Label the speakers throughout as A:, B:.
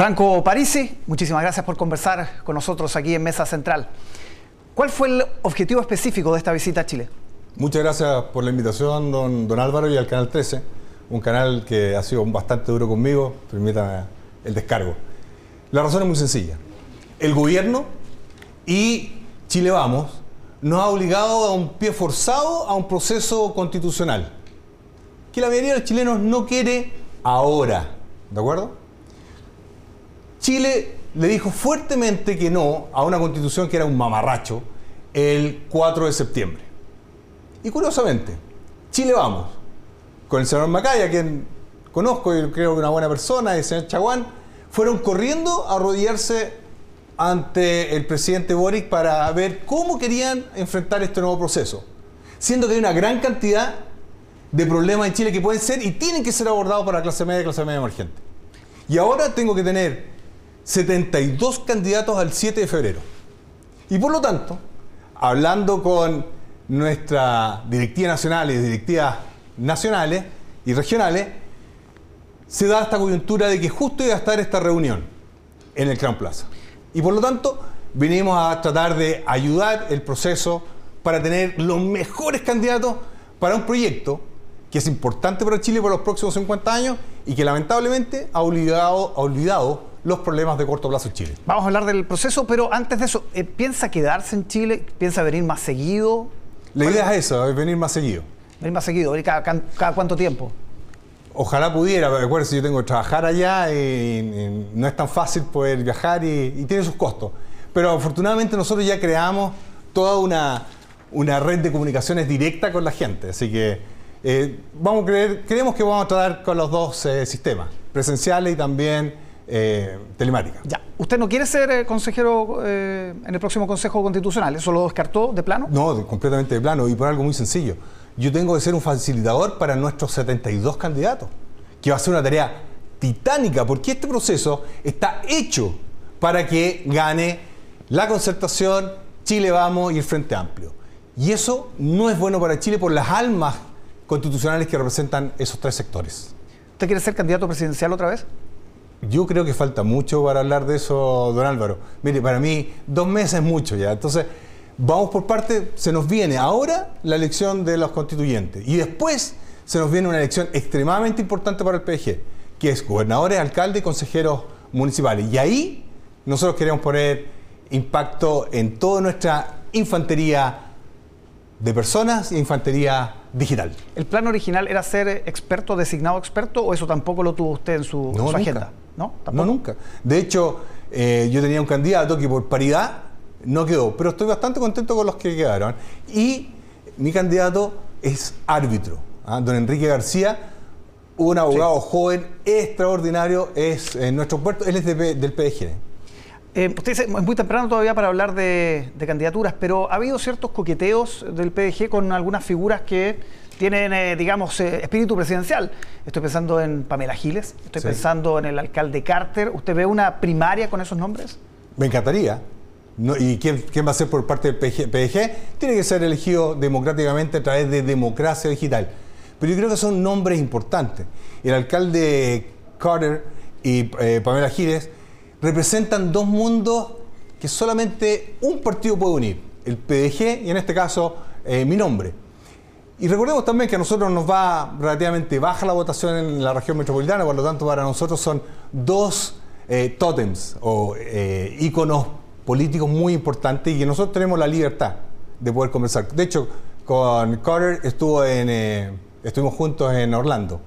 A: Franco Parisi, muchísimas gracias por conversar con nosotros aquí en Mesa Central. ¿Cuál fue el objetivo específico de esta visita a Chile?
B: Muchas gracias por la invitación, don, don Álvaro, y al Canal 13, un canal que ha sido bastante duro conmigo, permítame el descargo. La razón es muy sencilla. El gobierno y Chile Vamos nos ha obligado a un pie forzado a un proceso constitucional que la mayoría de los chilenos no quiere ahora, ¿de acuerdo? Chile le dijo fuertemente que no a una constitución que era un mamarracho el 4 de septiembre. Y curiosamente, Chile Vamos, con el señor Macaya, quien conozco y creo que una buena persona, el señor Chaguán, fueron corriendo a arrodillarse ante el presidente Boric para ver cómo querían enfrentar este nuevo proceso. Siendo que hay una gran cantidad de problemas en Chile que pueden ser y tienen que ser abordados para la clase media y clase media emergente. Y ahora tengo que tener 72 candidatos al 7 de febrero. Y por lo tanto, hablando con nuestra directiva nacional y directivas nacionales y regionales, se da esta coyuntura de que justo iba a estar esta reunión en el Crown Plaza. Y por lo tanto, venimos a tratar de ayudar el proceso para tener los mejores candidatos para un proyecto que es importante para Chile por los próximos 50 años y que lamentablemente ha olvidado, ha olvidado los problemas de corto plazo en Chile.
A: Vamos a hablar del proceso, pero antes de eso, eh, ¿piensa quedarse en Chile? ¿Piensa venir más seguido?
B: La idea es eso, es venir más seguido.
A: Venir más seguido, ¿cada, cada cuánto tiempo?
B: Ojalá pudiera, si yo tengo que trabajar allá y, no es tan fácil poder viajar y, tiene sus costos. Pero afortunadamente nosotros ya creamos toda una, una red de comunicaciones directa con la gente, así que eh, vamos a creer, creemos que vamos a tratar con los dos eh, sistemas, presenciales y también eh, telemática.
A: Ya. ¿Usted no quiere ser consejero en el próximo Consejo Constitucional? ¿Eso lo descartó de plano?
B: No, completamente de plano y por algo muy sencillo. Yo tengo que ser un facilitador para nuestros 72 candidatos, que va a ser una tarea titánica, porque este proceso está hecho para que gane la concertación, Chile Vamos y el Frente Amplio. Y eso no es bueno para Chile por las almas constitucionales que representan esos tres sectores.
A: ¿Usted quiere ser candidato presidencial otra vez?
B: Yo creo que falta mucho para hablar de eso, don Álvaro. Mire, para mí dos meses es mucho ya. Entonces, vamos por parte, se nos viene ahora la elección de los constituyentes y después se nos viene una elección extremadamente importante para el PG, que es gobernadores, alcaldes y consejeros municipales. Y ahí nosotros queremos poner impacto en toda nuestra infantería de personas e infantería digital.
A: ¿El plan original era ser experto, designado experto, o eso tampoco lo tuvo usted en su, agenda?
B: ¿No? No, nunca. De hecho, eh, yo tenía un candidato que por paridad no quedó, pero estoy bastante contento con los que quedaron. Y mi candidato es árbitro, ¿ah? don Enrique García, un abogado joven extraordinario, es en nuestro puerto, él es del PDG.
A: Eh, usted dice, es muy temprano todavía para hablar de, candidaturas, pero ha habido ciertos coqueteos del PDG con algunas figuras que tienen, eh, digamos, eh, espíritu presidencial. Estoy pensando en Pamela Giles, estoy pensando en el alcalde Carter. ¿Usted ve una primaria con esos nombres?
B: Me encantaría. ¿Y quién, va a ser por parte del PDG? Tiene que ser elegido democráticamente a través de democracia digital. Pero yo creo que son nombres importantes. El alcalde Carter y Pamela Giles representan dos mundos que solamente un partido puede unir, el PDG y en este caso eh, mi nombre. Y recordemos también que a nosotros nos va relativamente baja la votación en la región metropolitana, por lo tanto para nosotros son dos eh, tótems o eh, íconos políticos muy importantes y que nosotros tenemos la libertad de poder conversar. De hecho, con Carter estuvo en, estuvimos juntos en Orlando.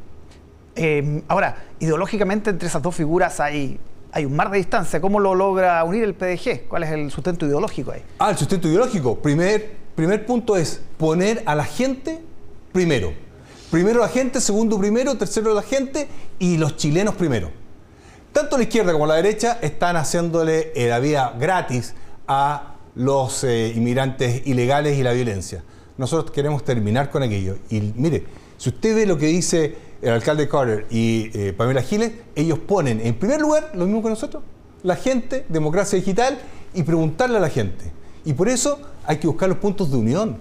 A: ahora, ideológicamente entre esas dos figuras hay hay un mar de distancia. ¿Cómo lo logra unir el PDG? ¿Cuál es el sustento ideológico ahí?
B: Ah, el sustento ideológico. Primer, primer punto es poner a la gente primero. Primero la gente, segundo primero, tercero la gente y los chilenos primero. Tanto la izquierda como la derecha están haciéndole eh, la vida gratis a los eh, inmigrantes ilegales y la violencia. Nosotros queremos terminar con aquello. Y mire, si usted ve lo que dice el alcalde Carter y eh, Pamela Giles, ellos ponen en primer lugar lo mismo que nosotros, la gente, democracia digital y preguntarle a la gente. Y por eso hay que buscar los puntos de unión.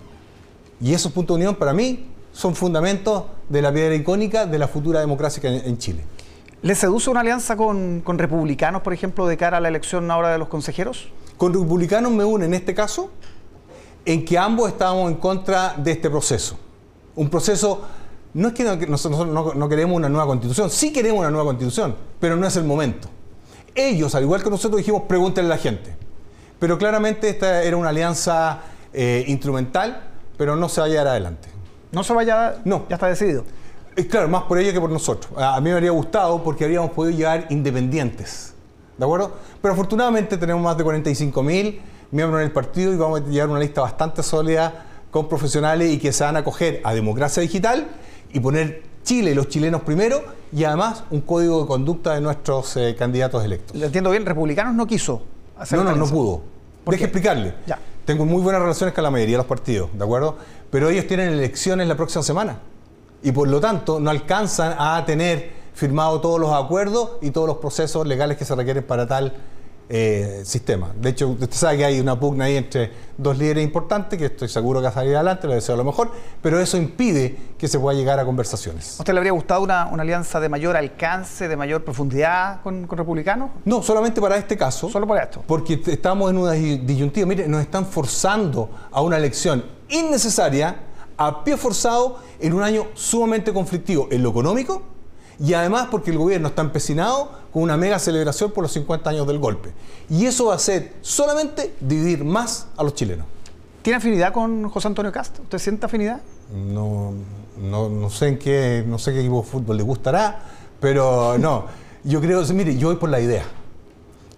B: Y esos puntos de unión para mí son fundamentos de la piedra icónica de la futura democracia en, Chile.
A: ¿Le seduce una alianza con, con republicanos, por ejemplo, de cara a la elección ahora de los consejeros?
B: Con republicanos me une en este caso en que ambos estábamos en contra de este proceso. Un proceso, no es que no- nosotros no, no queremos una nueva constitución, sí queremos una nueva constitución, pero no es el momento. Ellos, al igual que nosotros, dijimos, pregúntenle a la gente. Pero claramente esta era una alianza eh, instrumental, pero no se va a llevar adelante.
A: No se vaya,
B: No.
A: ya está decidido.
B: Es claro, más por ello que por nosotros. A a mí me habría gustado porque habríamos podido llegar independientes. ¿De acuerdo? Pero afortunadamente tenemos más de 45 mil miembros en el partido y vamos a llevar una lista bastante sólida con profesionales y que se van a acoger a democracia digital y poner Chile y los chilenos primero y además un código de conducta de nuestros eh, candidatos electos.
A: Le entiendo bien, republicanos no quiso hacer
B: No, no, no pudo.
A: ¿Por
B: Deje
A: qué?
B: explicarle.
A: Ya.
B: Tengo muy buenas relaciones con la mayoría de los partidos, ¿de acuerdo? Pero ellos tienen elecciones la próxima semana. Y por lo tanto no alcanzan a tener firmado todos los acuerdos y todos los procesos legales que se requieren para tal eh, sistema. De hecho, usted sabe que hay una pugna ahí entre dos líderes importantes, que estoy seguro que va a salir adelante, le deseo lo mejor, pero eso impide que se pueda llegar a conversaciones.
A: ¿A usted le habría gustado una, una alianza de mayor alcance, de mayor profundidad con, con republicanos?
B: No, solamente para este caso.
A: Solo por esto.
B: Porque estamos en una di- disyuntiva. Mire, nos están forzando a una elección innecesaria, a pie forzado, en un año sumamente conflictivo en lo económico y además porque el gobierno está empecinado con una mega celebración por los 50 años del golpe. Y eso va a ser solamente dividir más a los chilenos.
A: ¿Tiene afinidad con José Antonio Cast? ¿Usted siente afinidad?
B: No, no, no sé en qué, no sé qué equipo de fútbol le gustará, pero no. Yo creo, mire, yo voy por la idea.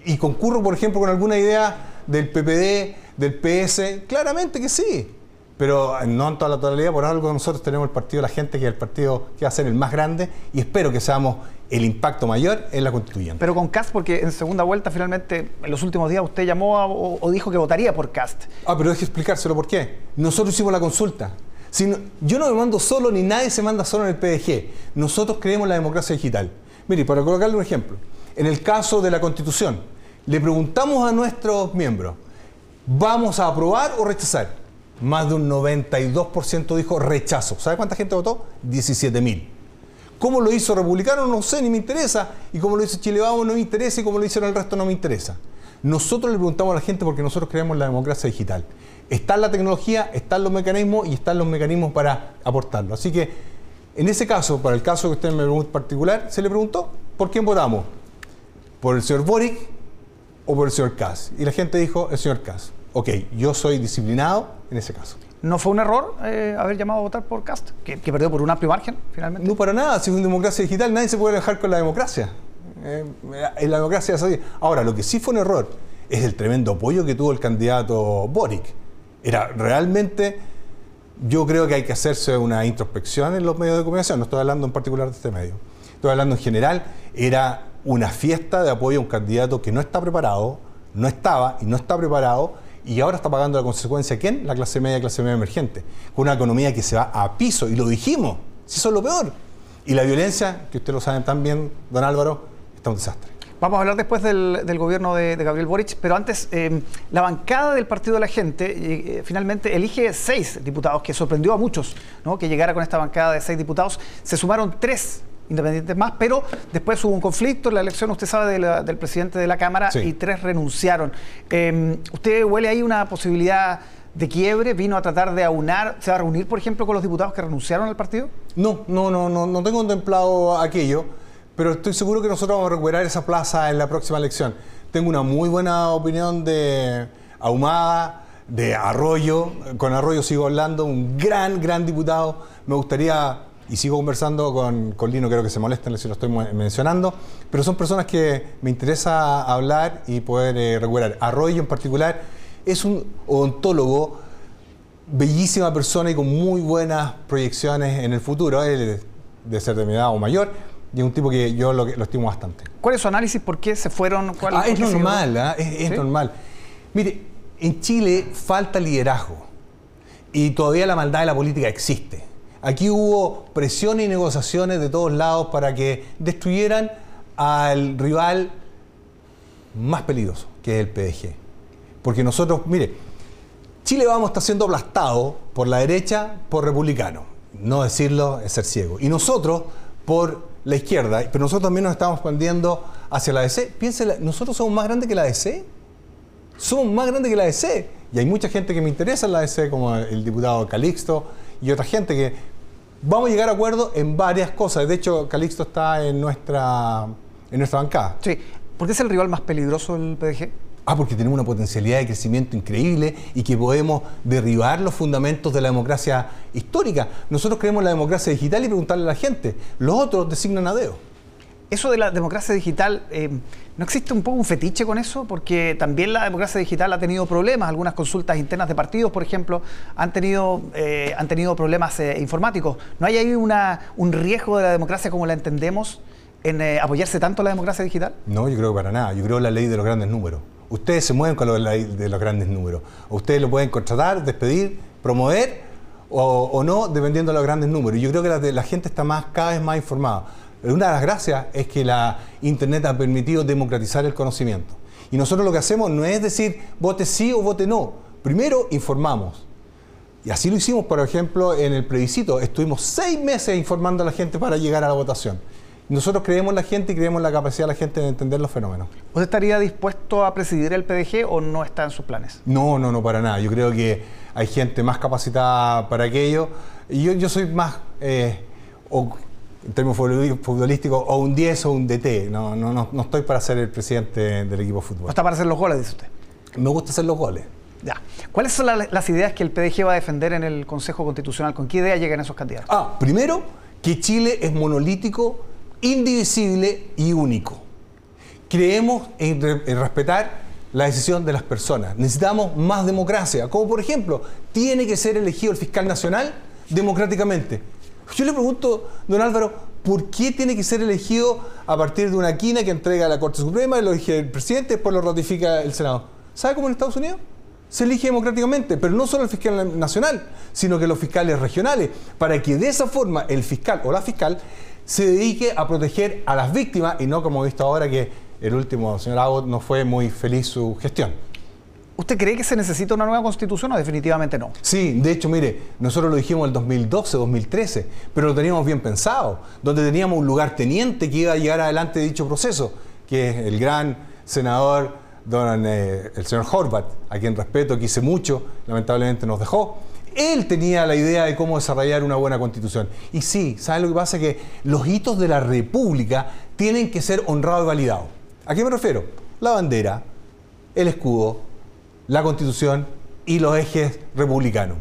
B: Y concurro, por ejemplo, con alguna idea del PPD, del PS, claramente que sí. Pero no en toda la totalidad, por algo nosotros tenemos el partido de la gente, que es el partido que va a ser el más grande, y espero que seamos el impacto mayor en la constituyente.
A: Pero con Cast, porque en segunda vuelta finalmente, en los últimos días usted llamó a- o, o dijo que votaría por Cast.
B: Ah, pero deje explicárselo por qué. Nosotros hicimos la consulta. Si no- yo no me mando solo, ni nadie se manda solo en el PDG. Nosotros creemos en la democracia digital. Mire, para colocarle un ejemplo. En el caso de la Constitución, le preguntamos a nuestros miembros, ¿vamos a aprobar o rechazar? Más de un 92% dijo rechazo. ¿Sabe cuánta gente votó? 17 mil. ¿Cómo lo hizo Republicano? No sé, ni me interesa. Y cómo lo hizo Chile Vamos no me interesa. Y cómo lo hicieron el resto no me interesa. Nosotros le preguntamos a la gente porque nosotros creemos la democracia digital. Está la tecnología, están los mecanismos y están los mecanismos para aportarlo. Así que, en ese caso, para el caso que usted me preguntó en particular, se le preguntó, ¿por quién votamos? ¿Por el señor Boric o por el señor Kass? Y la gente dijo, el señor Kass. Ok, yo soy disciplinado en ese caso.
A: ¿No fue un error eh, haber llamado a votar por Cast? Que, perdió por un amplio margen, finalmente.
B: No para nada, si es una democracia digital, nadie se puede alejar con la democracia. Eh, en la democracia es así. Ahora, lo que sí fue un error es el tremendo apoyo que tuvo el candidato Boric. Era realmente, yo creo que hay que hacerse una introspección en los medios de comunicación, no estoy hablando en particular de este medio, estoy hablando en general, era una fiesta de apoyo a un candidato que no está preparado, no estaba y no está preparado, y ahora está pagando la consecuencia, ¿quién? La clase media, clase media emergente, con una economía que se va a piso, y lo dijimos, si eso es lo peor. Y la violencia, que ustedes lo saben tan bien, don Álvaro, está un desastre.
A: Vamos a hablar después del, gobierno de, Gabriel Boric, pero antes, eh, la bancada del Partido de la Gente eh, finalmente elige seis diputados, que sorprendió a muchos ¿no? que llegara con esta bancada de seis diputados. Se sumaron tres independientes más, pero después hubo un conflicto en la elección, usted sabe, de la- del presidente de la Cámara
B: Sí.
A: y tres renunciaron. Eh, ¿Usted huele ahí una posibilidad de quiebre? ¿Vino a tratar de aunar? ¿Se va a reunir, por ejemplo, con los diputados que renunciaron al partido?
B: No, no, no, no, no tengo contemplado aquello, pero estoy seguro que nosotros vamos a recuperar esa plaza en la próxima elección. Tengo una muy buena opinión de Ahumada, de Arroyo, con Arroyo sigo hablando, un gran, gran diputado. Me gustaría, y sigo conversando con, con Lino, creo que se molesten si lo estoy mencionando, pero son personas que me interesa hablar y poder eh, recuperar. Arroyo en particular es un odontólogo bellísima persona y con muy buenas proyecciones en el futuro. Él de ser de mi edad o mayor y es un tipo que yo lo, lo estimo bastante.
A: ¿Cuál es su análisis? ¿Por qué se fueron? ¿Cuál-
B: Ah, es normal, ¿ah? es, es
A: ¿Sí?
B: normal. Mire, en Chile falta liderazgo y todavía la maldad de la política existe. Aquí hubo presiones y negociaciones de todos lados para que destruyeran al rival más peligroso, que es el PDG. Porque nosotros, mire, Chile vamos está siendo aplastado por la derecha, por republicano. No decirlo es ser ciego. Y nosotros por la izquierda, pero nosotros también nos estamos expandiendo hacia la DC. Piénsela, nosotros somos más grandes que la DC. Somos más grandes que la DC. Y hay mucha gente que me interesa en la DC, como el diputado Calixto y otra gente que vamos a llegar a acuerdo en varias cosas. De hecho, Calixto está en nuestra, en nuestra bancada.
A: Sí. ¿Por qué es el rival más peligroso del PDG?
B: Ah, porque tenemos una potencialidad de crecimiento increíble y que podemos derribar los fundamentos de la democracia histórica. Nosotros creemos la democracia digital y preguntarle a la gente. Los otros designan a Deo.
A: Eso de la democracia digital, eh, ¿no existe un poco un fetiche con eso? Porque también la democracia digital ha tenido problemas. Algunas consultas internas de partidos, por ejemplo, han tenido, eh, han tenido problemas eh, informáticos. ¿No hay ahí una, un riesgo de la democracia como la entendemos en apoyarse tanto a la democracia digital?
B: No, yo creo que para nada. Yo creo la ley de los grandes números. Ustedes se mueven con la ley de los grandes números. Ustedes lo pueden contratar, despedir, promover o, no, dependiendo de los grandes números. Yo creo que la, la gente está más, cada vez más informada. Una de las gracias es que la Internet ha permitido democratizar el conocimiento. Y nosotros lo que hacemos no es decir vote sí o vote no. Primero informamos. Y así lo hicimos, por ejemplo, en el plebiscito. Estuvimos seis meses informando a la gente para llegar a la votación. Nosotros creemos en la gente y creemos en la capacidad de la gente de entender los fenómenos.
A: ¿Usted estaría dispuesto a presidir el PDG o no está en sus planes?
B: No, no, no, para nada. Yo creo que hay gente más capacitada para aquello. Y yo, yo soy más, eh, en términos futbolísticos, o un 10 o un DT. No, no, no, estoy para ser el presidente del equipo de fútbol. ¿No
A: está para hacer los goles, dice usted?
B: Me gusta hacer los goles.
A: Ya. ¿Cuáles son las ideas que el PDG va a defender en el Consejo Constitucional? ¿Con qué idea llegan esos candidatos?
B: Ah, primero, que Chile es monolítico indivisible y único. Creemos en, respetar la decisión de las personas. Necesitamos más democracia, como por ejemplo, tiene que ser elegido el fiscal nacional democráticamente. Yo le pregunto, don Álvaro, ¿por qué tiene que ser elegido a partir de una quina que entrega la Corte Suprema, lo elige el presidente, después lo ratifica el Senado? ¿Sabe cómo en Estados Unidos? Se elige democráticamente, pero no solo el fiscal nacional, sino que los fiscales regionales, para que de esa forma el fiscal o la fiscal se dedique a proteger a las víctimas y no como he visto ahora que el último señor Abbott no fue muy feliz su gestión.
A: ¿Usted cree que se necesita una nueva constitución o definitivamente no?
B: Sí, de hecho, mire, nosotros lo dijimos en el 2012, 2013, pero lo teníamos bien pensado, donde teníamos un lugar teniente que iba a llegar adelante de dicho proceso, que es el gran senador, don, eh, el señor Horvat, a quien respeto, quise mucho, lamentablemente nos dejó. Él tenía la idea de cómo desarrollar una buena constitución. Y sí, ¿sabe lo que pasa? Que los hitos de la República tienen que ser honrados y validados. ¿A qué me refiero? La bandera, el escudo, la constitución y los ejes republicanos.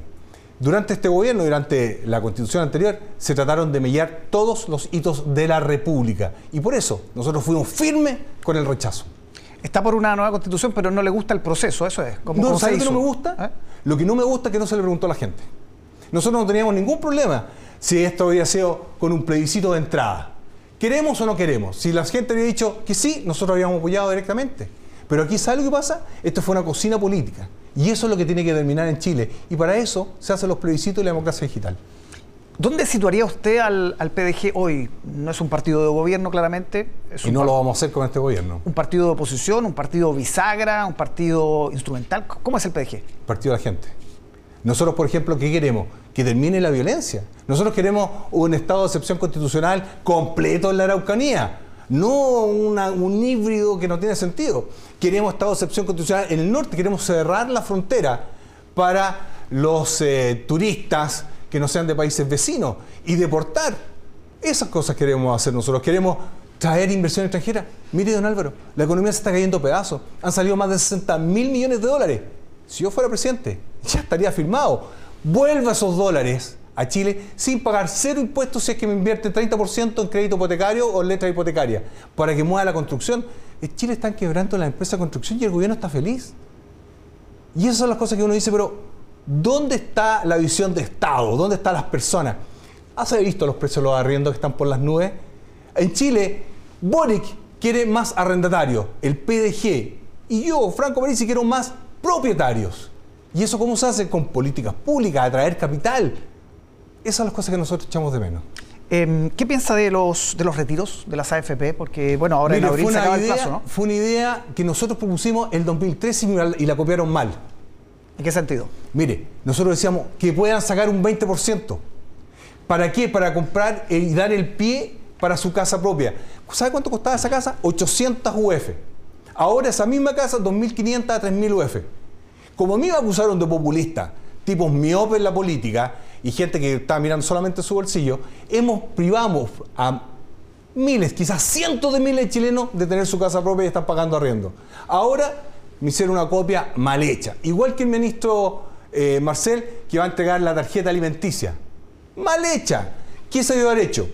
B: Durante este gobierno, durante la constitución anterior, se trataron de mellar todos los hitos de la República. Y por eso nosotros fuimos firmes con el rechazo.
A: Está por una nueva constitución, pero no le gusta el proceso, eso es.
B: ¿Cómo, no, ¿sabes no me gusta? ¿Eh? Lo que no me gusta es que no se le preguntó a la gente. Nosotros no teníamos ningún problema si esto había sido con un plebiscito de entrada. ¿Queremos o no queremos? Si la gente había dicho que sí, nosotros habíamos apoyado directamente. Pero aquí, ¿sabe lo que pasa? Esto fue una cocina política. Y eso es lo que tiene que terminar en Chile. Y para eso se hacen los plebiscitos y la democracia digital.
A: ¿Dónde situaría usted al, PDG hoy? No es un partido de gobierno, claramente.
B: y no lo vamos a hacer con este gobierno.
A: ¿Un partido de oposición, un partido bisagra, un partido instrumental? ¿Cómo es el PDG?
B: Partido de la gente. Nosotros, por ejemplo, ¿qué queremos? Que termine la violencia. Nosotros queremos un estado de excepción constitucional completo en la Araucanía, no un híbrido que no tiene sentido. Queremos estado de excepción constitucional en el norte, queremos cerrar la frontera para los eh, turistas que no sean de países vecinos y deportar. Esas cosas queremos hacer nosotros. Queremos traer inversión extranjera. Mire, don Álvaro, la economía se está cayendo pedazos. Han salido más de 60 mil millones de dólares. Si yo fuera presidente, ya estaría firmado. Vuelva esos dólares a Chile sin pagar cero impuestos si es que me invierte 30% en crédito hipotecario o en letra hipotecaria para que mueva la construcción. En Chile están quebrando la empresa de construcción y el gobierno está feliz. Y esas son las cosas que uno dice, pero ¿Dónde está la visión de Estado? ¿Dónde están las personas? ¿Has visto los precios de los arriendos que están por las nubes? En Chile, Boric quiere más arrendatarios, el PDG. Y yo, Franco Parisi, quiero más propietarios. ¿Y eso cómo se hace? Con políticas públicas, atraer capital. Esas son las cosas que nosotros echamos de menos.
A: Em, ¿Qué piensa de los, de los retiros de las AFP? Porque, bueno, ahora en abril se
B: acaba
A: el plazo, ¿no?
B: Fue una idea que nosotros propusimos el 2013 y la copiaron mal.
A: ¿En qué sentido?
B: Mire, nosotros decíamos que puedan sacar un 20%. ¿Para qué? Para comprar y dar el pie para su casa propia. ¿Sabe cuánto costaba esa casa? 800 UF. Ahora esa misma casa, 2.500 a 3.000 UF. Como a mí me acusaron de populista, tipos miopes en la política y gente que estaba mirando solamente su bolsillo, hemos privamos a miles, quizás cientos de miles de chilenos de tener su casa propia y están pagando arriendo. Ahora me hicieron una copia mal hecha. Igual que el ministro eh, Marcel, que va a entregar la tarjeta alimenticia. Mal hecha. ¿Qué se debe haber hecho?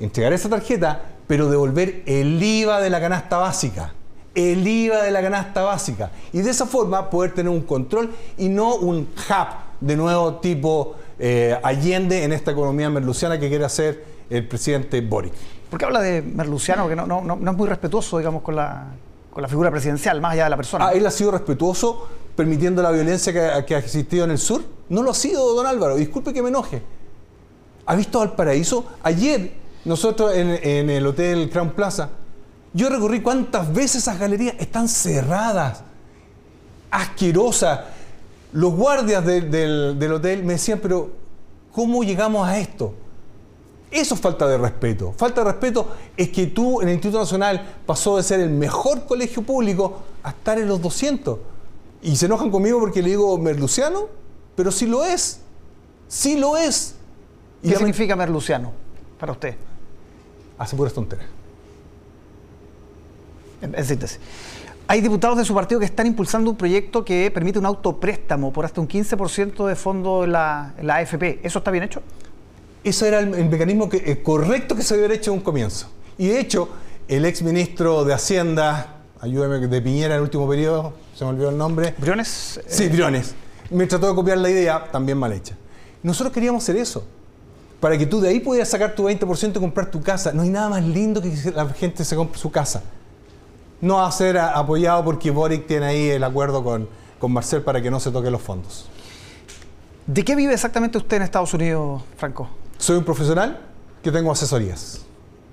B: Entregar esa tarjeta, pero devolver el IVA de la canasta básica. El IVA de la canasta básica. Y de esa forma poder tener un control y no un hub de nuevo tipo eh, Allende en esta economía merluciana que quiere hacer el presidente Boric.
A: ¿Por qué habla de merluciano? Que no, no, no, es muy respetuoso, digamos, con la, con la figura presidencial, más allá de la persona.
B: Ah, él ha sido respetuoso permitiendo la violencia que, ha existido en el sur. No lo ha sido, don Álvaro. Disculpe que me enoje. ¿Ha visto Valparaíso? Ayer, nosotros en, el Hotel Crown Plaza, yo recorrí cuántas veces esas galerías están cerradas, asquerosas. Los guardias del hotel me decían, pero ¿cómo llegamos a esto? Eso es falta de respeto. Falta de respeto es que tú en el Instituto Nacional pasó de ser el mejor colegio público a estar en los 200. Y se enojan conmigo porque le digo Merluciano, pero sí lo es. Sí lo es.
A: ¿Qué significa Merluciano para usted?
B: Hace puras tonteras.
A: En síntesis. Hay diputados de su partido que están impulsando un proyecto que permite un autopréstamo por hasta un 15% de fondo en la, la AFP. ¿Eso está bien hecho?
B: Ese era el, mecanismo que, eh, correcto que se había hecho en un comienzo. Y de hecho, el ex ministro de Hacienda, ayúdame, de Piñera en el último periodo, se me olvidó el nombre.
A: ¿Briones?
B: Sí, eh, Briones. Me trató de copiar la idea, también mal hecha. Nosotros queríamos hacer eso. Para que tú de ahí pudieras sacar tu 20% y comprar tu casa. No hay nada más lindo que que la gente se compre su casa. No va a ser apoyado porque Boric tiene ahí el acuerdo con, con Marcel para que no se toquen los fondos.
A: ¿De qué vive exactamente usted en Estados Unidos, Franco?
B: Soy un profesional que tengo asesorías.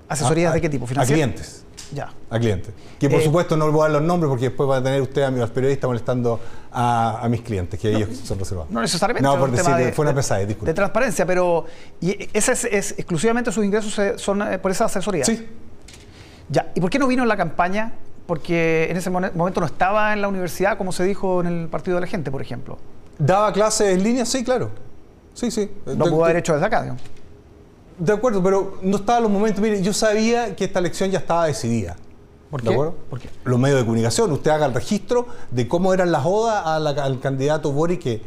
A: ¿Asesorías de qué tipo?
B: A clientes.
A: Ya.
B: A clientes. Que por eh, supuesto no le voy a dar los nombres porque después va a tener usted a periodistas molestando a, mis clientes, que ellos son reservados.
A: No necesariamente.
B: No, por decir, fue una pesadez,
A: disculpe. De transparencia, pero ¿y ese es, exclusivamente sus ingresos son eh, por esa asesoría?
B: Sí.
A: Ya. ¿Y por qué no vino en la campaña? Porque en ese momento no estaba en la universidad, como se dijo en el Partido de la Gente, por ejemplo.
B: ¿Daba clases en línea? Sí, claro. Sí, sí.
A: No pudo haber hecho desde acá, digamos.
B: De acuerdo, pero no estaba en los momentos. Mire, yo sabía que esta elección ya estaba decidida.
A: ¿Por qué? ¿Por qué?
B: Los medios de comunicación. Usted haga el registro de cómo eran las odas al candidato Boric, que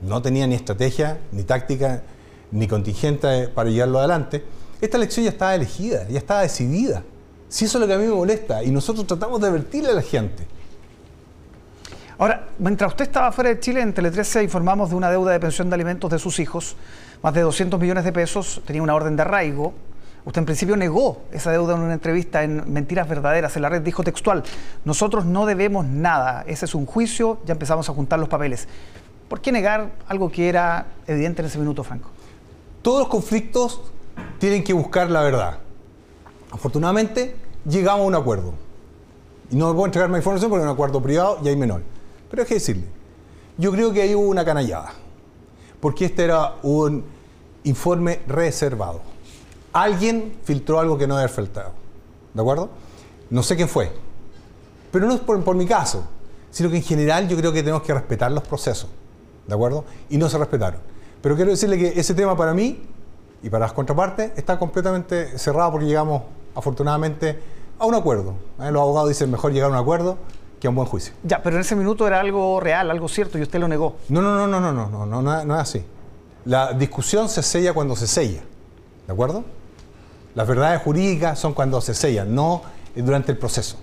B: no tenía ni estrategia, ni táctica, ni contingente para llevarlo adelante. Esta elección ya estaba elegida, ya estaba decidida. Si eso es lo que a mí me molesta. Y nosotros tratamos de advertirle a la gente.
A: Ahora, mientras usted estaba fuera de Chile, en Tele 13 informamos de una deuda de pensión de alimentos de sus hijos más de 200 millones de pesos, tenía una orden de arraigo. Usted en principio negó esa deuda en una entrevista en Mentiras Verdaderas en la red. Dijo textual, nosotros no debemos nada, ese es un juicio, ya empezamos a juntar los papeles. ¿Por qué negar algo que era evidente en ese minuto, Franco?
B: Todos los conflictos tienen que buscar la verdad. Afortunadamente, llegamos a un acuerdo. Y no me puedo entregar más información porque es un acuerdo privado y hay menor. Pero hay que decirle, yo creo que ahí hubo una canallada porque este era un informe reservado. Alguien filtró algo que no había faltado. ¿De acuerdo? No sé quién fue. Pero no es por, mi caso, sino que en general yo creo que tenemos que respetar los procesos. ¿De acuerdo? Y no se respetaron. Pero quiero decirle que ese tema para mí y para las contrapartes está completamente cerrado porque llegamos afortunadamente a un acuerdo. ¿Eh? Los abogados dicen mejor llegar a un acuerdo que un buen juicio.
A: Ya, pero en ese minuto era algo real, algo cierto y usted lo negó.
B: No, no, no, no, no, no, no, no, no, no es así. La discusión se sella cuando se sella, ¿de acuerdo? Las verdades jurídicas son cuando se sellan, no durante el proceso.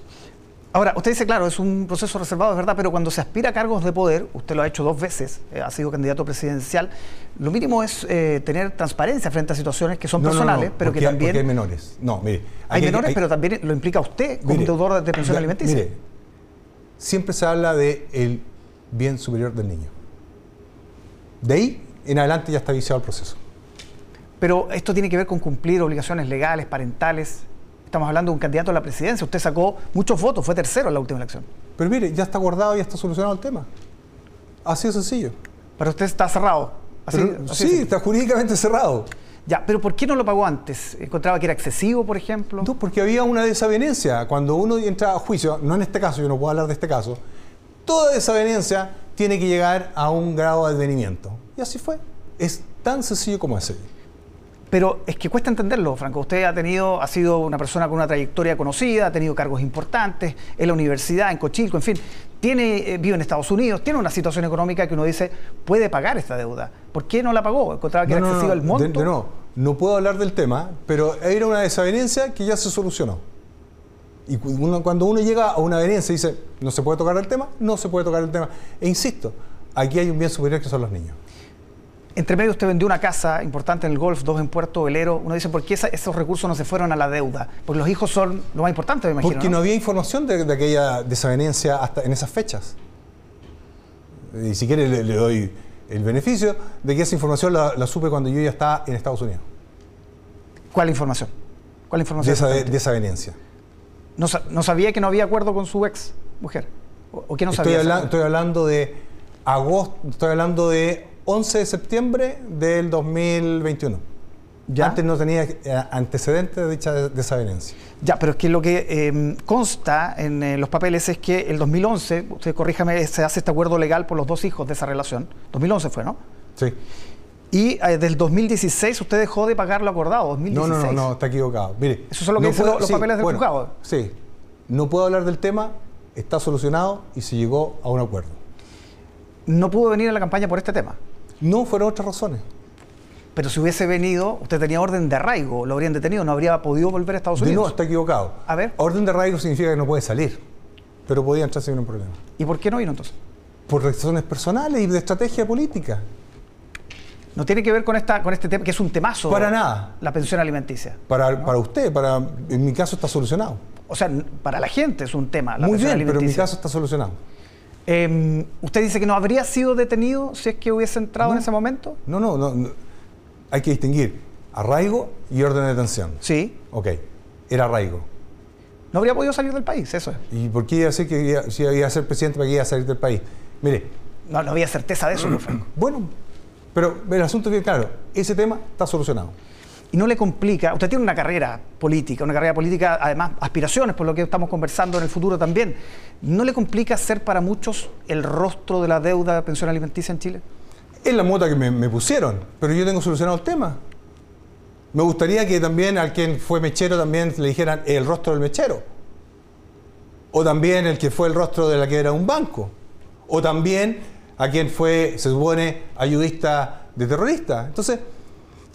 A: Ahora, usted dice, claro, es un proceso reservado, es verdad, pero cuando se aspira a cargos de poder, usted lo ha hecho dos veces, eh, ha sido candidato presidencial, lo mínimo es eh, tener transparencia frente a situaciones que son personales, pero que también...
B: Hay menores. No, mire...
A: Hay, menores, pero también lo implica usted como deudor de pensión alimenticia. Mire,
B: siempre se habla del el bien superior del niño. De ahí en adelante ya está viciado el proceso.
A: Pero esto tiene que ver con cumplir obligaciones legales, parentales. Estamos hablando de un candidato a la presidencia. Usted sacó muchos votos, fue tercero en la última elección.
B: Pero mire, ya está guardado, ya está solucionado el tema. Así de sencillo.
A: Pero usted está cerrado.
B: sí, está jurídicamente cerrado.
A: Ya, pero ¿por qué no lo pagó antes? ¿Encontraba que era excesivo, por ejemplo?
B: No, porque había una desavenencia. Cuando uno entra a juicio, no en este caso, yo no puedo hablar de este caso, toda desavenencia tiene que llegar a un grado de advenimiento. Y así fue. Es tan sencillo como ese.
A: Pero es que cuesta entenderlo, Franco. Usted ha tenido, ha sido una persona con una trayectoria conocida, ha tenido cargos importantes en la universidad, en Cochilco, en fin. Tiene, eh, vive en Estados Unidos, tiene una situación económica que uno dice puede pagar esta deuda. ¿Por qué no la pagó? ¿Encontraba que era excesivo el monto?
B: no, no puedo hablar del tema, pero era una desavenencia que ya se solucionó. Y cuando uno llega a una avenencia y dice, no se puede tocar el tema, no se puede tocar el tema. E insisto, aquí hay un bien superior que son los niños.
A: Entre medio usted vendió una casa importante en el Golf, dos en Puerto Velero. Uno dice, ¿por qué esos recursos no se fueron a la deuda? Porque los hijos son lo más importante, me imagino.
B: Porque no, había información de, aquella desavenencia hasta en esas fechas. Y si quiere le, doy el beneficio de que esa información la, supe cuando yo ya estaba en Estados Unidos.
A: ¿Cuál información? ¿Cuál información?
B: De desavenencia.
A: No, no, sabía que no había acuerdo con su ex mujer. ¿O, qué no
B: estoy
A: sabía?
B: estoy hablando de agosto, estoy hablando de 11 de septiembre del 2021. ¿Ya? Antes no tenía eh, antecedentes de dicha desavenencia.
A: Ya, pero es que lo que em, consta en eh, los papeles es que el 2011, usted corríjame, se hace este acuerdo legal por los dos hijos de esa relación. 2011 fue, ¿no?
B: Sí.
A: Y eh, del 2016 usted dejó de pagar lo acordado, 2016.
B: No, no, no, está equivocado. Mire,
A: eso es lo que dicen los, papeles del juzgado.
B: Sí. No puedo hablar del tema, está solucionado y se llegó a un acuerdo.
A: ¿No pudo venir a la campaña por este tema?
B: No, fueron otras razones.
A: Pero si hubiese venido, usted tenía orden de arraigo, lo habrían detenido, no habría podido volver a Estados Unidos.
B: no, está equivocado.
A: A ver.
B: Orden de arraigo significa que no puede salir, pero podía entrar sin ningún problema.
A: ¿Y por qué no vino entonces?
B: Por razones personales y de estrategia política.
A: No tiene que ver con, esta, con este tema, que es un temazo.
B: Para nada.
A: La pensión alimenticia.
B: Para, para usted, para, en mi caso está solucionado.
A: O sea, para la gente es un tema. La
B: Muy
A: bien,
B: pero en mi caso está solucionado.
A: Em, ¿Usted dice que no habría sido detenido si es que hubiese entrado en ese momento?
B: No, no, no, Hay que distinguir arraigo y orden de detención.
A: Sí.
B: Ok, era arraigo.
A: No habría podido salir del país, eso es.
B: ¿Y por qué iba a ser que si iba a ser presidente para que iba a salir del país? Mire.
A: No, no había certeza de eso, Franco.
B: Bueno, pero el asunto es que, claro, ese tema está solucionado
A: y no le complica, usted tiene una carrera política, una carrera política, además aspiraciones, por lo que estamos conversando en el futuro también, ¿no le complica ser para muchos el rostro de la deuda de pensión alimenticia en Chile?
B: Es la mota que me, pusieron, pero yo tengo solucionado el tema. Me gustaría que también al quien fue mechero también le dijeran el rostro del mechero. O también el que fue el rostro de la que era un banco. O también a quien fue, se supone, ayudista de terrorista. Entonces,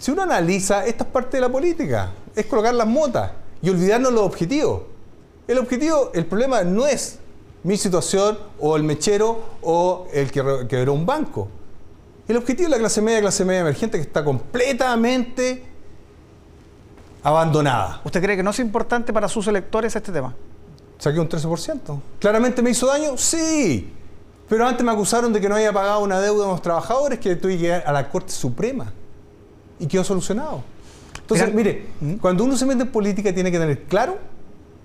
B: si uno analiza, esta es parte de la política, es colocar las motas y olvidarnos los objetivos. El objetivo, el problema no es mi situación o el mechero o el que quebró un banco. El objetivo es la clase media, clase media emergente que está completamente abandonada.
A: ¿Usted cree que no es importante para sus electores este tema?
B: Saqué un 13%. ¿Claramente me hizo daño? Sí. Pero antes me acusaron de que no había pagado una deuda a los trabajadores que tuve que ir a la Corte Suprema y quedó solucionado. Entonces, mire, ¿Mm? cuando uno se mete en política tiene que tener claro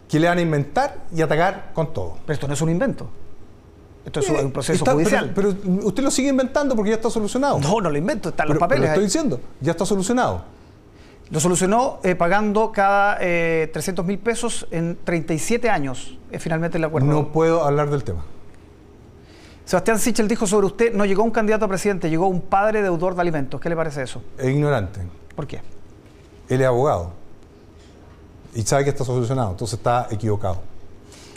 B: que le van a inventar y atacar con todo.
A: Pero esto no es un invento. Esto es un proceso judicial.
B: Pero, usted lo sigue inventando porque ya está solucionado.
A: No, no lo invento, están los papeles.
B: Pero estoy diciendo, ya está solucionado.
A: Lo solucionó eh, pagando cada 300 eh, mil pesos en 37 años, es finalmente el acuerdo.
B: No puedo hablar del tema.
A: Sebastián Sichel dijo sobre usted, no llegó un candidato a presidente, llegó un padre deudor de alimentos. ¿Qué le parece eso?
B: Es ignorante.
A: ¿Por qué?
B: Él es abogado y sabe que está solucionado, entonces está equivocado.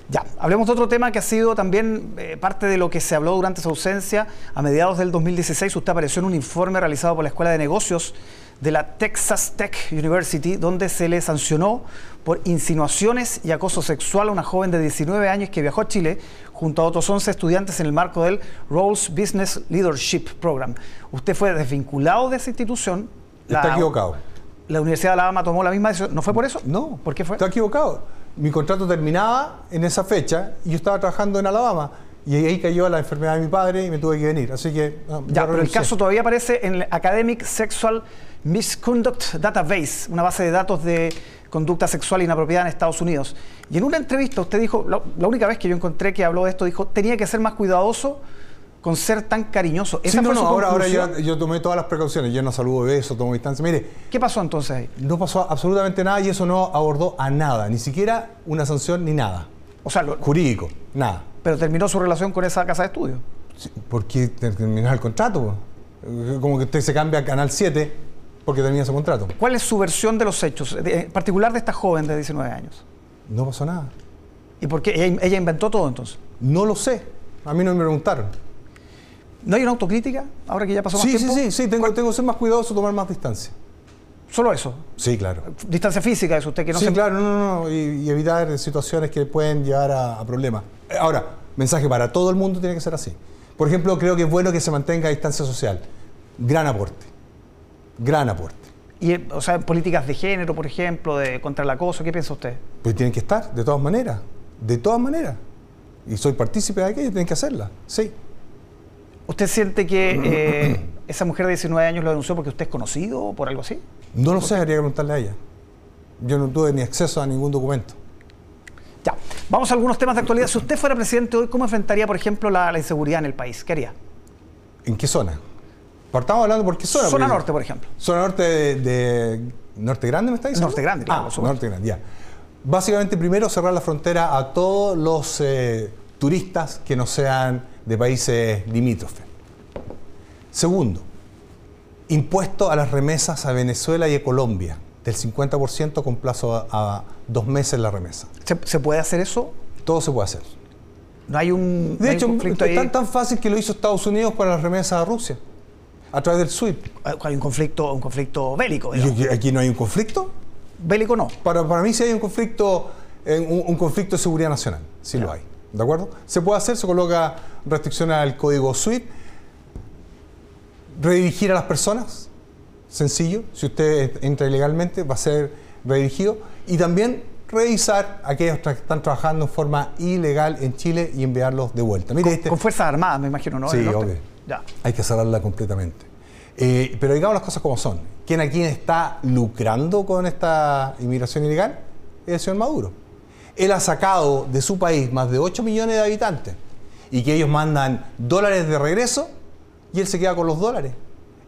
A: Ya, hablemos de otro tema que ha sido también eh, parte de lo que se habló durante su ausencia. A mediados del 2016 usted apareció en un informe realizado por la Escuela de Negocios de la Texas Tech University, donde se le sancionó por insinuaciones y acoso sexual a una joven de 19 años que viajó a Chile junto a otros 11 estudiantes en el marco del Rolls Business Leadership Program. Usted fue desvinculado de esa institución.
B: Está equivocado.
A: ¿La Universidad de Alabama tomó la misma decisión? ¿No fue por eso?
B: No.
A: ¿Por qué fue?
B: Está equivocado. Mi contrato terminaba en esa fecha y yo estaba trabajando en Alabama. Y ahí cayó la enfermedad de mi padre y me tuve que venir. Así que.
A: ya, pero el caso todavía aparece en el Academic Sexual Misconduct Database, una base de datos de conducta sexual inapropiada en Estados Unidos. Y en una entrevista usted dijo, la, única vez que yo encontré que habló de esto, dijo, tenía que ser más cuidadoso con ser tan cariñoso.
B: sí, no, no, ahora, ahora yo, yo, tomé todas las precauciones, yo no saludo beso, tomo distancia. Mire.
A: ¿Qué pasó entonces ahí?
B: No pasó absolutamente nada y eso no abordó a nada, ni siquiera una sanción ni nada.
A: O sea, lo,
B: jurídico, nada.
A: Pero terminó su relación con esa casa de estudio.
B: Sí, ¿Por qué terminó el contrato? Como que usted se cambia a Canal 7 porque tenía ese contrato.
A: ¿Cuál es su versión de los hechos, en particular de esta joven de 19 años?
B: No pasó nada.
A: ¿Y por qué? ¿Ella, ella inventó todo entonces?
B: No lo sé. A mí no me preguntaron.
A: ¿No hay una autocrítica ahora que ya pasó más
B: sí,
A: tiempo?
B: Sí, sí, sí, tengo, tengo que ser más cuidadoso, tomar más distancia.
A: ¿Solo eso?
B: Sí, claro.
A: Distancia física es usted que no
B: Sí,
A: se...
B: claro, no, no, no. Y, y evitar situaciones que pueden llevar a, a, problemas. Ahora, mensaje para todo el mundo tiene que ser así. Por ejemplo, creo que es bueno que se mantenga distancia social. Gran aporte. Gran aporte.
A: Y, o sea, políticas de género, por ejemplo, de contra el acoso, ¿qué piensa usted?
B: Pues tienen que estar, de todas maneras. De todas maneras. Y soy partícipe de aquello, tienen que hacerla. Sí.
A: ¿Usted siente que eh, esa mujer de 19 años lo denunció porque usted es conocido o por algo así?
B: No lo sé, habría que preguntarle a ella. Yo no tuve ni acceso a ningún documento.
A: Ya, vamos a algunos temas de actualidad. Si usted fuera presidente hoy, ¿cómo enfrentaría, por ejemplo, la, la inseguridad en el país? ¿Qué haría?
B: ¿En qué zona? Partamos hablando por qué zona.
A: Norte, por ejemplo.
B: Zona norte de, de- Norte Grande, ¿me está diciendo?
A: Norte Grande, claro,
B: Ah. Norte Grande, ya. Básicamente, primero cerrar la frontera a todos los eh, turistas que no sean de países limítrofes. Segundo, impuesto a las remesas a Venezuela y a Colombia, del 50% con plazo a, a dos meses la remesa.
A: ¿Se, se puede hacer eso?
B: Todo se puede hacer.
A: No hay un,
B: De hecho, es tan, tan fácil que lo hizo Estados Unidos para las remesas a Rusia, a través del SWIFT.
A: Hay un conflicto, un conflicto bélico.
B: ¿Y
A: digamos.
B: aquí- no hay un conflicto?
A: Bélico no.
B: Para, para mí sí hay un conflicto, eh, un, un conflicto de seguridad nacional, sí lo hay, ¿de acuerdo? Se puede hacer, se coloca restricción al código SWIFT, redirigir a las personas, sencillo, si usted entra ilegalmente va a ser redirigido, y también revisar a aquellos que están trabajando en forma ilegal en Chile y enviarlos de vuelta. Mire,
A: Con,
B: este,
A: con Fuerzas Armadas, me imagino, ¿no?
B: Sí, obvio. Hay que cerrarla completamente. Eh, pero digamos las cosas como son. ¿Quién aquí está lucrando con esta inmigración ilegal? Es el señor Maduro. Él ha sacado de su país más de 8 millones de habitantes y que ellos mandan dólares de regreso y él se queda con los dólares.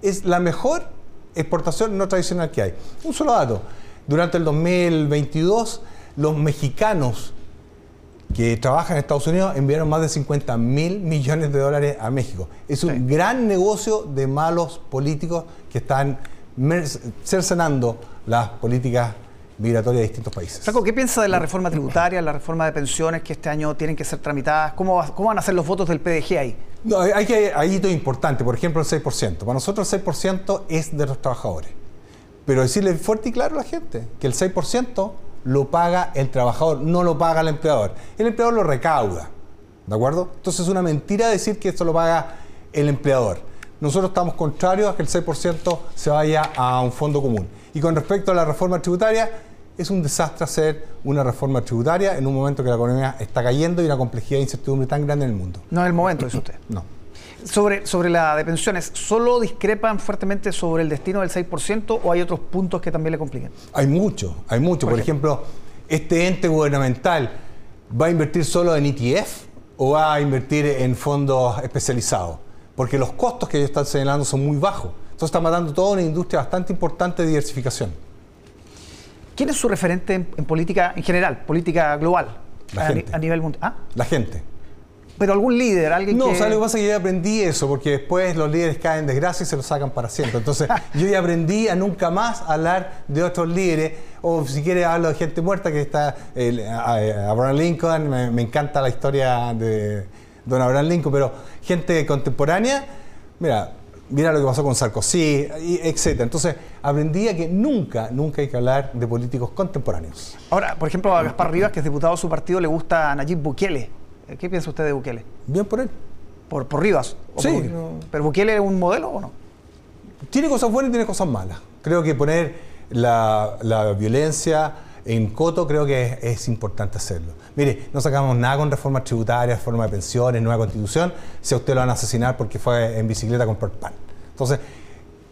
B: Es la mejor exportación no tradicional que hay. Un solo dato. Durante el 2022, los mexicanos que trabajan en Estados Unidos enviaron más de 50 mil millones de dólares a México. Es un
A: Sí.
B: gran negocio de malos políticos que están cercenando las políticas migratorias de distintos países.
A: Franco, ¿qué piensa de la reforma tributaria, la reforma de pensiones que este año tienen que ser tramitadas? ¿Cómo, va- cómo van a ser los votos del PDG ahí?
B: No, hay que hay hitos importantes, por ejemplo el 6%. Para nosotros el 6% es de los trabajadores. Pero decirle fuerte y claro a la gente que el 6% lo paga el trabajador, no lo paga el empleador. El empleador lo recauda, ¿de acuerdo? Entonces es una mentira decir que esto lo paga el empleador. Nosotros estamos contrarios a que el 6% se vaya a un fondo común. Y con respecto a la reforma tributaria, es un desastre hacer una reforma tributaria en un momento que la economía está cayendo y una complejidad e incertidumbre tan grande en el mundo.
A: No es el momento, dice usted.
B: No.
A: Sobre, sobre la de pensiones, ¿solo discrepan fuertemente sobre el destino del 6% o hay otros puntos que también le compliquen?
B: Hay mucho, hay mucho. Por ejemplo, este ente gubernamental va a invertir solo en ETF o va a invertir en fondos especializados, porque los costos que ellos están señalando son muy bajos. Entonces está matando toda una industria bastante importante de diversificación.
A: ¿Quién es su referente en, en política en general, política global?
B: La
A: a, ni-
B: gente.
A: a nivel mundial. Ah,
B: La gente.
A: Pero algún líder, alguien
B: No,
A: que...
B: ¿sabes lo que pasa? Que yo ya aprendí eso, porque después los líderes caen en desgracia y se los sacan para siempre. Entonces, yo ya aprendí a nunca más hablar de otros líderes, o si quieres hablo de gente muerta, que está Abraham Lincoln, me, me encanta la historia de don Abraham Lincoln, pero gente contemporánea, mira, mira lo que pasó con Sarkozy, etc. Entonces, aprendí a que nunca, nunca hay que hablar de políticos contemporáneos.
A: Ahora, por ejemplo, a Gaspar Rivas, que es diputado de su partido, le gusta a Nayib Bukele. Eh, ¿Qué piensa usted de Bukele?
B: Bien por él.
A: ¿Por, por Rivas? ¿O
B: Sí,
A: por Bukele?
B: no.
A: ¿Pero Bukele es un modelo o no?
B: Tiene cosas buenas y tiene cosas malas. Creo que poner la, la violencia en coto creo que es, es importante hacerlo. Mire, no sacamos nada con reforma tributaria, reforma de pensiones, nueva constitución, si a usted lo van a asesinar porque fue en bicicleta a comprar pan. Entonces,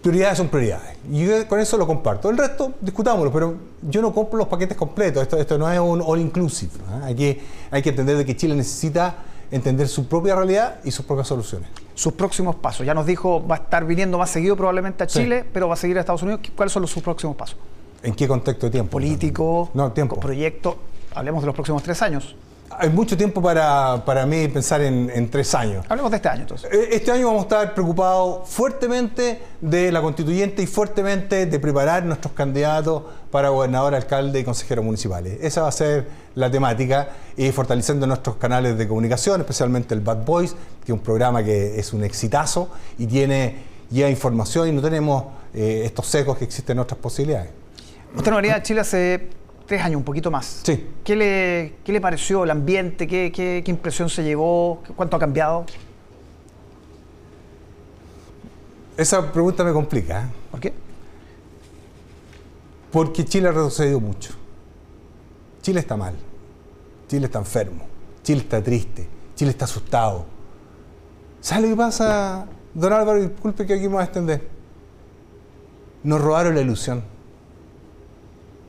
B: prioridades son prioridades. Y yo con eso lo comparto. El resto, discutámoslo, pero yo no compro los paquetes completos. Esto, esto no es un all inclusive. ¿eh? Hay, que, hay que entender de que Chile necesita entender su propia realidad y sus propias soluciones.
A: sus próximos pasos. Ya nos dijo, va a estar viniendo más seguido probablemente a Chile, pero va a seguir a Estados Unidos. ¿Cuáles son los, sus próximos pasos?
B: ¿En qué contexto de tiempo?
A: Político,
B: no, tiempo.
A: proyecto. Hablemos de los próximos tres años.
B: Hay mucho tiempo para, para mí pensar en, tres años.
A: Hablemos de este año entonces.
B: Eh, este año vamos a estar preocupados fuertemente de la constituyente y fuertemente de preparar nuestros candidatos para gobernador, alcalde y consejeros municipales. Esa va a ser la temática y fortaleciendo nuestros canales de comunicación, especialmente el Bad Boys, que es un programa que es un exitazo y tiene ya información y no tenemos eh, estos secos que existen en otras posibilidades.
A: Usted no venía a Chile hace tres años, un poquito más.
B: Sí.
A: ¿Qué le, qué le pareció el ambiente? ¿Qué, qué, impresión se llevó? ¿Cuánto ha cambiado?
B: Esa pregunta me complica. ¿eh?
A: ¿Por qué?
B: Porque Chile ha retrocedido mucho. Chile está mal. Chile está enfermo. Chile está triste. Chile está asustado. ¿Sabe lo que pasa, don Álvaro? Disculpe que aquí me voy a extender. Nos robaron la ilusión.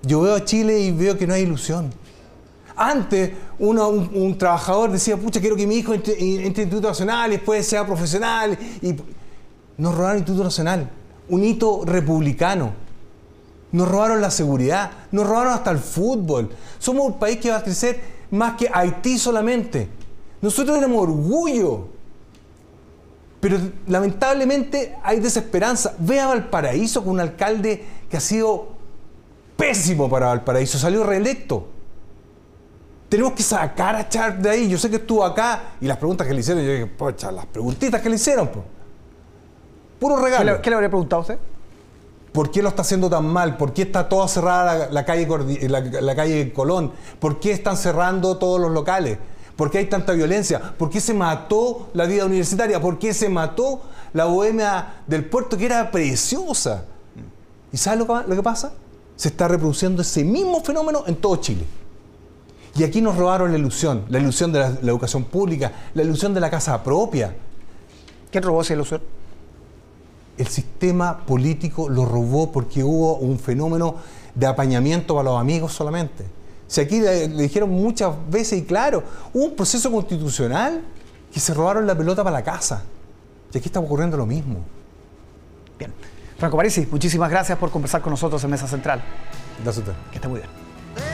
B: Yo veo a Chile y veo que no hay ilusión. Antes, uno, un, trabajador decía, pucha, quiero que mi hijo entre, entre Instituto Nacional y después sea profesional. Y nos robaron el Instituto Nacional, un hito republicano. Nos robaron la seguridad, nos robaron hasta el fútbol. Somos un país que va a crecer más que Haití solamente. Nosotros tenemos orgullo. Pero lamentablemente hay desesperanza. Ve a Valparaíso con un alcalde que ha sido pésimo para Valparaíso, salió reelecto. Tenemos que sacar a Char de ahí. Yo sé que estuvo acá y las preguntas que le hicieron, yo dije, pocha, las preguntitas que le hicieron, puro regalo.
A: ¿Qué le, habría preguntado usted?
B: ¿Por qué lo está haciendo tan mal? ¿Por qué está toda cerrada la, calle, la, calle Colón? ¿Por qué están cerrando todos los locales? ¿Por qué hay tanta violencia? ¿Por qué se mató la vida universitaria? ¿Por qué se mató la bohemia del puerto que era preciosa? ¿Y sabes lo que pasa? Se está reproduciendo ese mismo fenómeno en todo Chile. Y aquí nos robaron la ilusión, la ilusión de la, educación pública, la ilusión de la casa propia.
A: ¿Quién robó esa ilusión?
B: El sistema político lo robó porque hubo un fenómeno de apañamiento para los amigos solamente. Si aquí le, le dijeron muchas veces y claro, hubo un proceso constitucional que se robaron la pelota para la casa. Y aquí está ocurriendo lo mismo.
A: Bien. Franco Parisi, muchísimas gracias por conversar con nosotros en Mesa Central.
B: Gracias a usted.
A: Que esté muy bien.